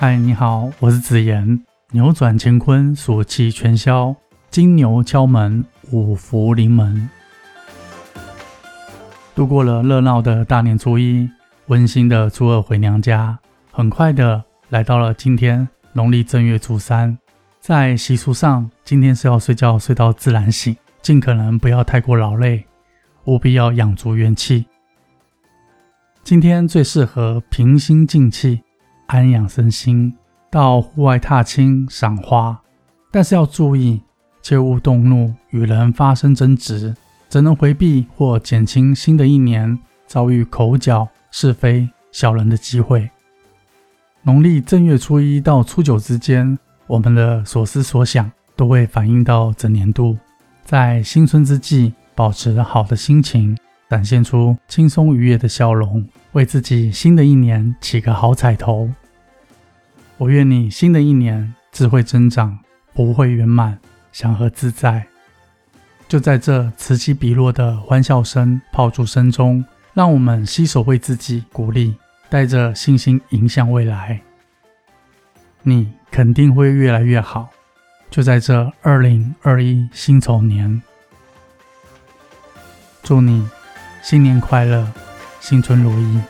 嗨，你好，我是子言。扭转乾坤，暑气全消，金牛敲门，五福临门。度过了热闹的大年初一，温馨的初二回娘家，很快的来到了今天农历正月初三。在习俗上，今天是要睡觉睡到自然醒，尽可能不要太过劳累，务必要养足元气。今天最适合平心静气、安养身心，到户外踏青赏花。但是要注意，切勿动怒，与人发生争执，则能回避或减轻新的一年遭遇口角、是非、小人的机会。农历正月初一到初九之间，我们的所思所想都会反映到整年度。在新春之际，保持好的心情。展现出轻松愉悦的笑容，为自己新的一年起个好彩头。我愿你新的一年智慧增长，不会圆满，祥和自在。就在这此起彼落的欢笑声、炮竹声中，让我们携手为自己鼓励，带着信心迎向未来。你肯定会越来越好。就在这二零二一辛丑年，祝你。新年快乐，心存如意